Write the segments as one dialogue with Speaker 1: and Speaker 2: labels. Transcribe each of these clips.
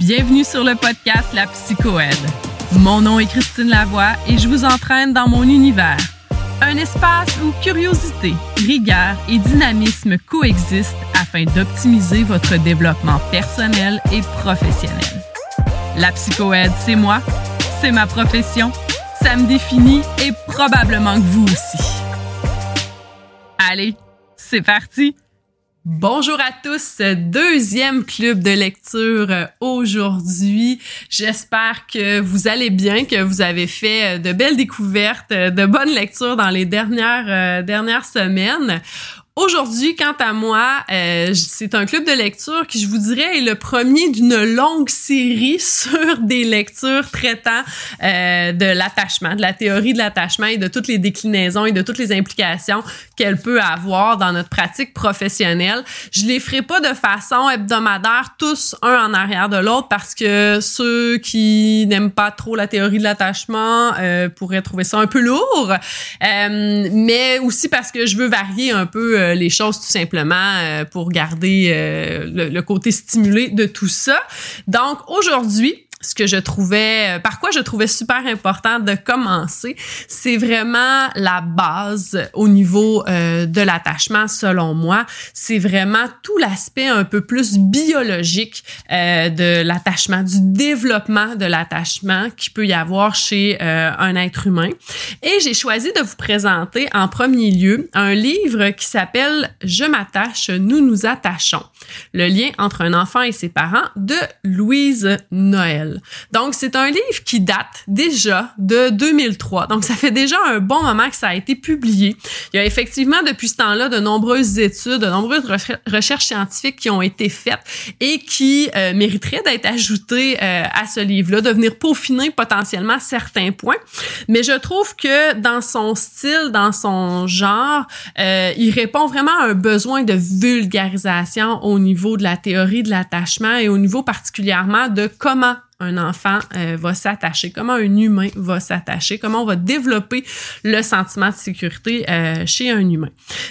Speaker 1: Bienvenue sur le podcast La Psychoède. Mon nom est Christine Lavoie et je vous entraîne dans mon univers. Un espace où curiosité, rigueur et dynamisme coexistent afin d'optimiser votre développement personnel et professionnel. La psychoède, c'est moi, c'est ma profession, ça me définit et probablement que vous aussi. Allez, c'est parti! Bonjour à tous, deuxième club de lecture euh, aujourd'hui. J'espère que vous allez bien, que vous avez fait euh, de belles découvertes, euh, de bonnes lectures dans les dernières dernières semaines. Aujourd'hui, quant à moi, euh, c'est un club de lecture qui, je vous dirais, est le premier d'une longue série sur des lectures traitant euh, de l'attachement, de la théorie de l'attachement et de toutes les déclinaisons et de toutes les implications qu'elle peut avoir dans notre pratique professionnelle. Je les ferai pas de façon hebdomadaire, tous un en arrière de l'autre, parce que ceux qui n'aiment pas trop la théorie de l'attachement euh, pourraient trouver ça un peu lourd, euh, mais aussi parce que je veux varier un peu euh, les choses tout simplement euh, pour garder euh, le, le, côté stimulé de tout ça. Donc aujourd'hui, ce que je trouvais, euh, par quoi je trouvais super important de commencer, c'est vraiment la base au niveau euh, de l'attachement, selon moi. C'est vraiment tout l'aspect un peu plus biologique euh, de l'attachement, du développement de l'attachement qui peut y avoir chez un être humain. Et j'ai choisi de vous présenter en premier lieu un livre qui s'appelle Je m'attache, nous nous attachons. Le lien entre un enfant et ses parents de Louise Noël. Donc, c'est un livre qui date déjà de 2003. Donc, ça fait déjà un bon moment que ça a été publié. Il y a effectivement depuis ce temps-là de nombreuses études, de nombreuses recherches scientifiques qui ont été faites et qui euh, mériteraient d'être ajoutées euh, à ce livre-là, de venir peaufiner potentiellement certains points. Mais je trouve que dans son style, dans son genre, euh, il répond vraiment à un besoin de vulgarisation au niveau de la théorie de l'attachement et au niveau particulièrement de comment un enfant euh, va s'attacher, comment un humain va s'attacher, comment on va développer le sentiment de sécurité euh, chez un humain.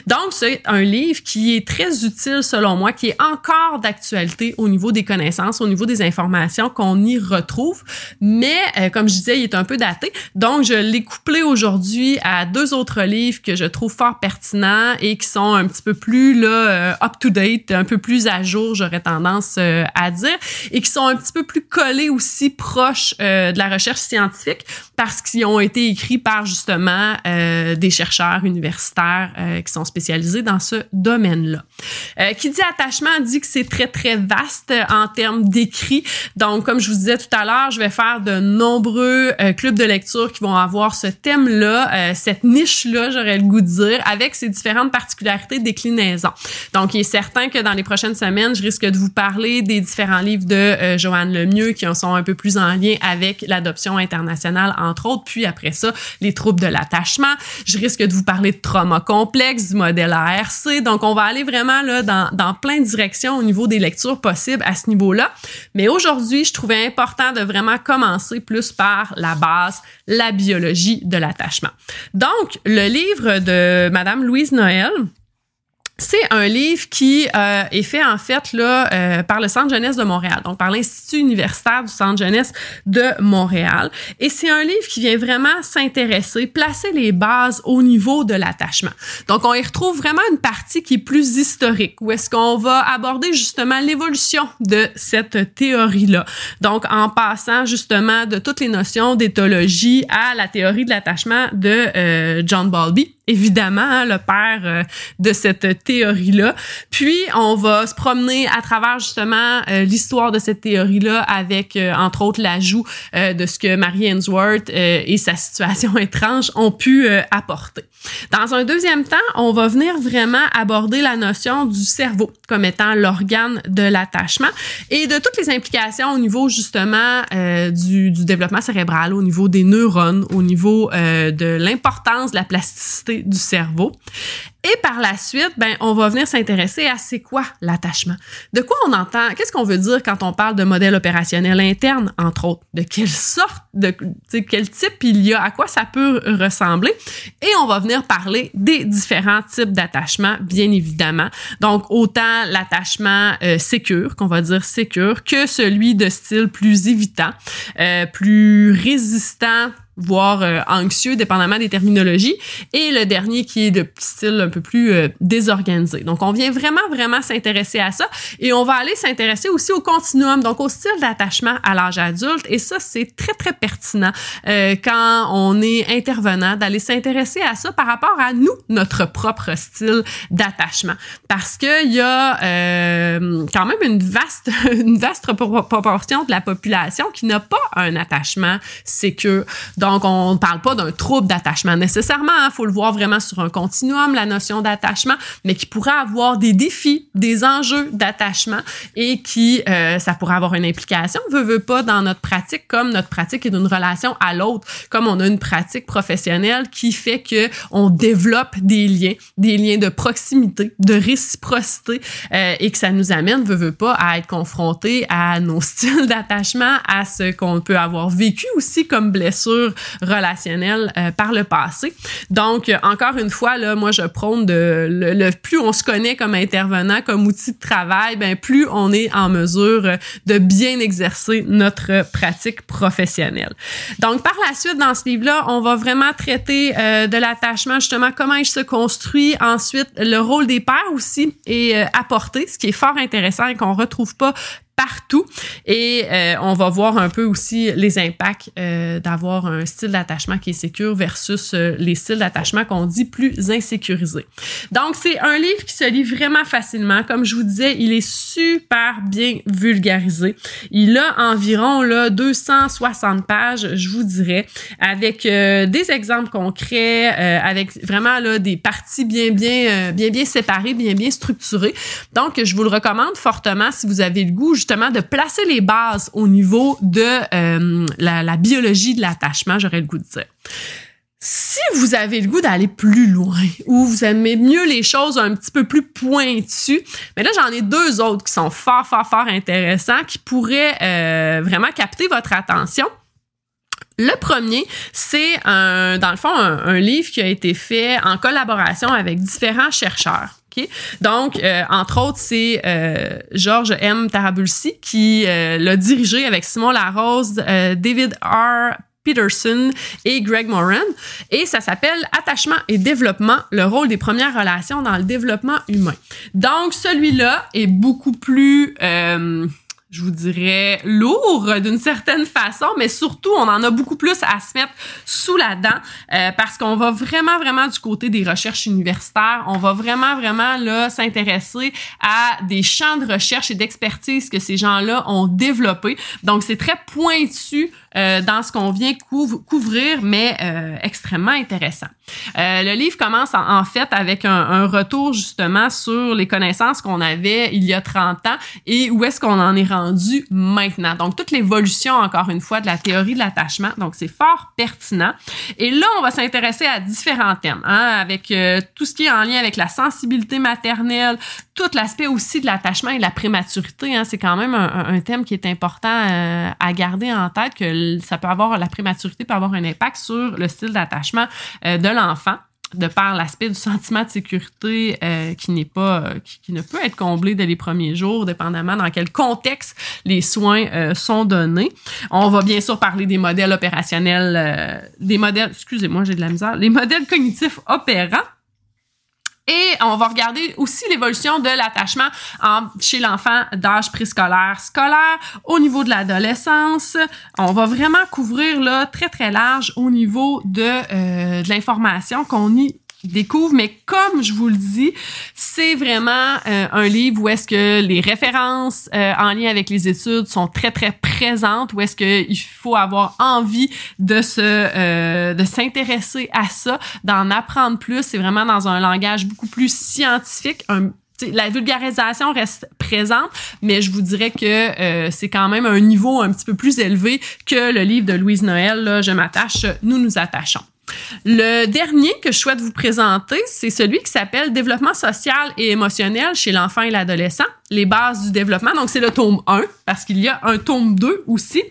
Speaker 1: Donc, c'est un livre qui est très utile selon moi, qui est encore d'actualité au niveau des connaissances, au niveau des informations qu'on y retrouve, mais euh, comme je disais, il est un peu daté. Donc, je l'ai couplé aujourd'hui à deux autres livres que je trouve fort pertinents et qui sont un petit peu plus là up-to-date, un peu plus à jour, j'aurais tendance à dire, et qui sont un petit peu plus collés proches euh, de la recherche scientifique parce qu'ils ont été écrits par justement euh, des chercheurs universitaires euh, qui sont spécialisés dans ce domaine-là. Euh, qui dit attachement dit que c'est très très vaste en termes d'écrit. Donc comme je vous disais tout à l'heure, je vais faire de nombreux euh, clubs de lecture qui vont avoir ce thème-là, euh, cette niche-là, j'aurais le goût de dire, avec ses différentes particularités déclinaisons. Donc il est certain que dans les prochaines semaines, je risque de vous parler des différents livres de Joanne Lemieux qui un peu plus en lien avec l'adoption internationale entre autres, puis après ça, les troubles de l'attachement. Je risque de vous parler de trauma complexe, du modèle ARC. Donc, on va aller vraiment là dans, dans plein de directions au niveau des lectures possibles à ce niveau-là. Mais aujourd'hui, je trouvais important de vraiment commencer plus par la base, la biologie de l'attachement. Donc, le livre de Madame Louise Noël, c'est un livre qui euh, est fait en fait là euh, par le Centre jeunesse de Montréal, donc par l'Institut universitaire du Centre jeunesse de Montréal. Et c'est un livre qui vient vraiment s'intéresser, placer les bases au niveau de l'attachement. Donc on y retrouve vraiment une partie qui est plus historique, où est-ce qu'on va aborder justement l'évolution de cette théorie-là. Donc en passant justement de toutes les notions d'éthologie à la théorie de l'attachement de euh, John Bowlby évidemment hein, le père euh, de cette théorie-là. Puis on va se promener à travers justement euh, l'histoire de cette théorie-là avec euh, entre autres l'ajout de ce que Marie Ainsworth et sa situation étrange ont pu apporter. Dans un deuxième temps, on va venir vraiment aborder la notion du cerveau comme étant l'organe de l'attachement et de toutes les implications au niveau justement du, du développement cérébral, au niveau des neurones, au niveau de l'importance de la plasticité du cerveau. Et par la suite, ben, on va venir s'intéresser à c'est quoi l'attachement. De quoi on entend, qu'est-ce qu'on veut dire quand on parle de modèle opérationnel interne, entre autres, de quelle sorte, de quel type il y a, à quoi ça peut ressembler? Et on va venir parler des différents types d'attachement, bien évidemment. Donc, autant l'attachement euh, sécure, qu'on va dire sécure, que celui de style plus évitant, euh, plus résistant voire euh, anxieux, dépendamment des terminologies. Et le dernier qui est de style un peu plus euh, désorganisé. Donc, on vient vraiment, vraiment s'intéresser à ça. Et on va aller s'intéresser aussi au continuum, donc au style d'attachement à l'âge adulte. Et ça, c'est très, très pertinent euh, quand on est intervenant d'aller s'intéresser à ça par rapport à nous, notre propre style d'attachement. Parce qu'il y a quand même une vaste, une vaste proportion de la population qui n'a pas un attachement sécure. Donc, on ne parle pas d'un trouble d'attachement nécessairement. Il hein. faut le voir vraiment sur un continuum, la notion d'attachement, mais qui pourrait avoir des défis, des enjeux d'attachement et qui, euh, ça pourrait avoir une implication, veut, veut pas, dans notre pratique, comme notre pratique est d'une relation à l'autre, comme on a une pratique professionnelle qui fait que on développe des liens, des liens de proximité, de réciprocité euh, et que ça nous amène, veut, veut pas, à être confronté à nos styles d'attachement, à ce qu'on peut avoir vécu aussi comme blessure relationnel euh, par le passé. Donc, encore une fois, là, moi, je prône de le, plus on se connaît comme intervenant, comme outil de travail, ben plus on est en mesure de bien exercer notre pratique professionnelle. Donc, par la suite, dans ce livre-là, on va vraiment traiter euh, de l'attachement, justement, comment il se construit. Ensuite, le rôle des pères aussi est euh, apporté, ce qui est fort intéressant et qu'on retrouve pas partout. Et euh, on va voir un peu aussi les impacts euh, d'avoir un style d'attachement qui est sécure versus euh, les styles d'attachement qu'on dit plus insécurisés. Donc, c'est un livre qui se lit vraiment facilement. Comme je vous disais, il est super bien vulgarisé. Il a environ là, 260 pages, je vous dirais, avec des exemples concrets, avec vraiment là, des parties bien, bien, bien, bien séparées, bien, bien structurées. Donc, je vous le recommande fortement si vous avez le goût de placer les bases au niveau de euh, la, biologie de l'attachement, j'aurais le goût de dire. Si vous avez le goût d'aller plus loin ou vous aimez mieux les choses un petit peu plus pointues, mais là j'en ai deux autres qui sont fort fort fort intéressants qui pourraient euh, vraiment capter votre attention. Le premier, c'est dans le fond un, livre qui a été fait en collaboration avec différents chercheurs. Donc, euh, entre autres, c'est euh, Georges M. Tarabulsi qui euh, l'a dirigé avec Simon Larose, David R. Peterson et Greg Moran. Et ça s'appelle Attachement et développement, le rôle des premières relations dans le développement humain. Donc, celui-là est beaucoup plus je vous dirais, lourd d'une certaine façon, mais surtout, on en a beaucoup plus à se mettre sous la dent euh, parce qu'on va vraiment, vraiment du côté des recherches universitaires. On va vraiment, vraiment là s'intéresser à des champs de recherche et d'expertise que ces gens-là ont développés. Donc, c'est très pointu euh, dans ce qu'on vient couvrir, mais euh, extrêmement intéressant. Euh, le livre commence en, fait avec un, un, retour justement sur les connaissances qu'on avait il y a 30 ans et où est-ce qu'on en est rendu maintenant. Donc toute l'évolution encore une fois de la théorie de l'attachement. Donc c'est fort pertinent. Et là on va s'intéresser à différents thèmes, hein, avec tout ce qui est en lien avec la sensibilité maternelle, tout l'aspect aussi de l'attachement et de la prématurité. Hein, c'est quand même un, thème qui est important à garder en tête que ça peut avoir, la prématurité peut avoir un impact sur le style d'attachement euh, de l'enfant de par l'aspect du sentiment de sécurité euh, qui n'est pas euh, qui, ne peut être comblé dès les premiers jours dépendamment dans quel contexte les soins sont donnés. On va bien sûr parler des modèles opérationnels des modèles excusez-moi, j'ai de la misère, les modèles cognitifs opérants et on va regarder aussi l'évolution de l'attachement chez l'enfant d'âge préscolaire, scolaire, au niveau de l'adolescence. On va vraiment couvrir là très très large au niveau de, euh, de l'information qu'on y découvre, mais comme je vous le dis, c'est vraiment euh, un livre où est-ce que les références euh, en lien avec les études sont très très présentes, où est-ce qu'il faut avoir envie de se euh, de s'intéresser à ça, d'en apprendre plus. C'est vraiment dans un langage beaucoup plus scientifique, un, la vulgarisation reste présente, mais je vous dirais que c'est quand même un niveau un petit peu plus élevé que le livre de Louise Noël, là, Je m'attache, nous nous attachons. Le dernier que je souhaite vous présenter, c'est celui qui s'appelle Développement social et émotionnel chez l'enfant et l'adolescent les bases du développement. Donc, c'est le tome 1, parce qu'il y a un tome 2 aussi.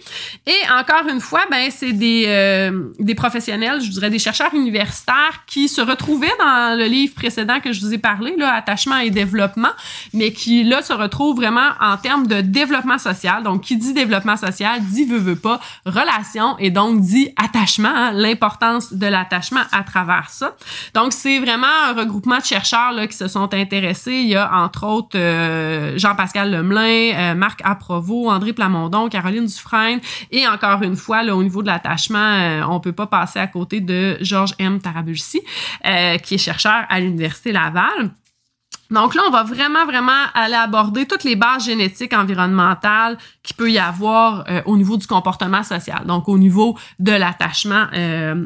Speaker 1: Et encore une fois, ben, c'est des, euh, des professionnels, je dirais des chercheurs universitaires qui se retrouvaient dans le livre précédent que je vous ai parlé, là, Attachement et développement, mais qui, là, se retrouvent vraiment en termes de développement social. Donc, qui dit développement social, dit veut, veut pas, relation, et donc dit attachement, hein, l'importance de l'attachement à travers ça. Donc, c'est vraiment un regroupement de chercheurs, là, qui se sont intéressés. Il y a, entre autres, euh, Jean-Pascal Lemelin, euh, Marc Aprovo, André Plamondon, Caroline Dufresne et encore une fois, là, au niveau de l'attachement, euh, on peut pas passer à côté de Georges M. Tarabulsi, euh, qui est chercheur à l'Université Laval. Donc là, on va vraiment, vraiment aller aborder toutes les bases génétiques environnementales qu'il peut y avoir au niveau du comportement social. Donc au niveau de l'attachement,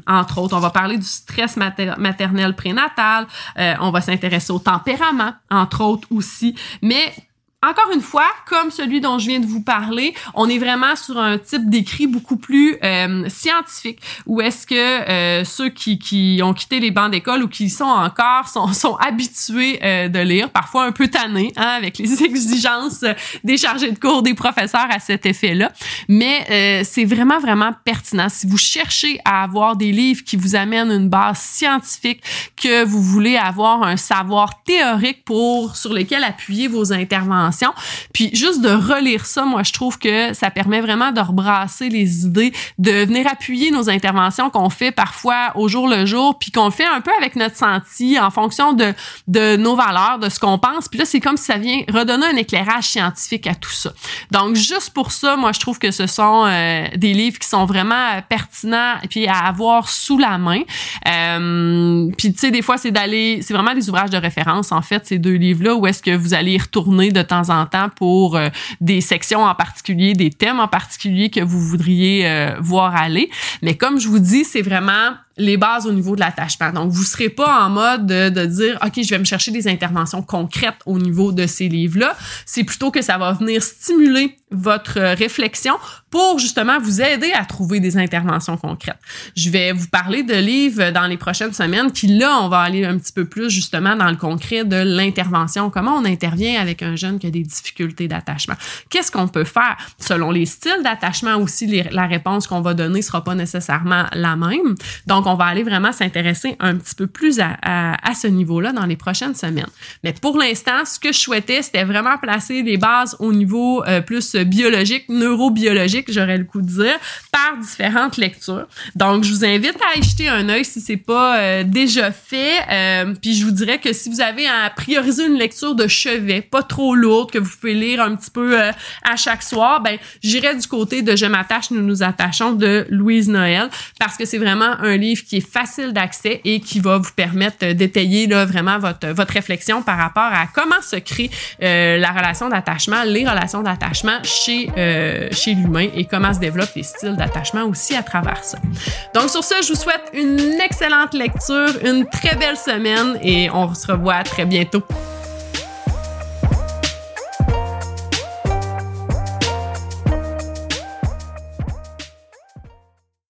Speaker 1: entre autres, on va parler du stress maternel prénatal, on va s'intéresser au tempérament, entre autres aussi, mais encore une fois, comme celui dont je viens de vous parler, on est vraiment sur un type d'écrit beaucoup plus euh, scientifique, où est-ce que euh, ceux qui, qui ont quitté les bancs d'école ou qui y sont encore sont, sont habitués euh, de lire, parfois un peu tannés, hein, avec les exigences des chargés de cours des professeurs à cet effet-là. Mais c'est vraiment, vraiment pertinent. Si vous cherchez à avoir des livres qui vous amènent une base scientifique, que vous voulez avoir un savoir théorique pour sur lesquels appuyer vos interventions, puis juste de relire ça, moi, je trouve que ça permet vraiment de rebrasser les idées, de venir appuyer nos interventions qu'on fait parfois au jour le jour, puis qu'on fait un peu avec notre senti en fonction de, de nos valeurs, de ce qu'on pense. Puis là, c'est comme si ça vient redonner un éclairage scientifique à tout ça. Donc, juste pour ça, moi, je trouve que ce sont euh, des livres qui sont vraiment pertinents puis à avoir sous la main. Euh, puis, tu sais, des fois, c'est d'aller... C'est vraiment des ouvrages de référence, en fait, ces deux livres-là, où est-ce que vous allez y retourner de temps en temps pour euh, des sections en particulier, des thèmes en particulier que vous voudriez euh, voir aller. Mais comme je vous dis, c'est vraiment les bases au niveau de l'attachement. Donc, vous serez pas en mode de, de, dire, OK, je vais me chercher des interventions concrètes au niveau de ces livres-là. C'est plutôt que ça va venir stimuler votre réflexion pour justement vous aider à trouver des interventions concrètes. Je vais vous parler de livres dans les prochaines semaines, puis là, on va aller un petit peu plus justement dans le concret de l'intervention. Comment on intervient avec un jeune qui a des difficultés d'attachement? Qu'est-ce qu'on peut faire? Selon les styles d'attachement aussi, la réponse qu'on va donner sera pas nécessairement la même. Donc, donc, on va aller vraiment s'intéresser un petit peu plus à, ce niveau-là dans les prochaines semaines. Mais pour l'instant, ce que je souhaitais, c'était vraiment placer des bases au niveau euh, plus biologique, neurobiologique, j'aurais le coup de dire, par différentes lectures. Donc, je vous invite à y jeter un œil si c'est pas euh, déjà fait. Euh, puis je vous dirais que si vous avez à prioriser une lecture de chevet, pas trop lourde, que vous pouvez lire un petit peu à chaque soir, ben j'irai du côté de Je m'attache, nous nous attachons de Louise Noël parce que c'est vraiment un livre qui est facile d'accès et qui va vous permettre d'étayer là vraiment votre votre réflexion par rapport à comment se crée euh, la relation d'attachement, les relations d'attachement chez euh, chez l'humain et comment se développent les styles d'attachement aussi à travers ça. Donc sur ça, je vous souhaite une excellente lecture, une très belle semaine et on se revoit très bientôt.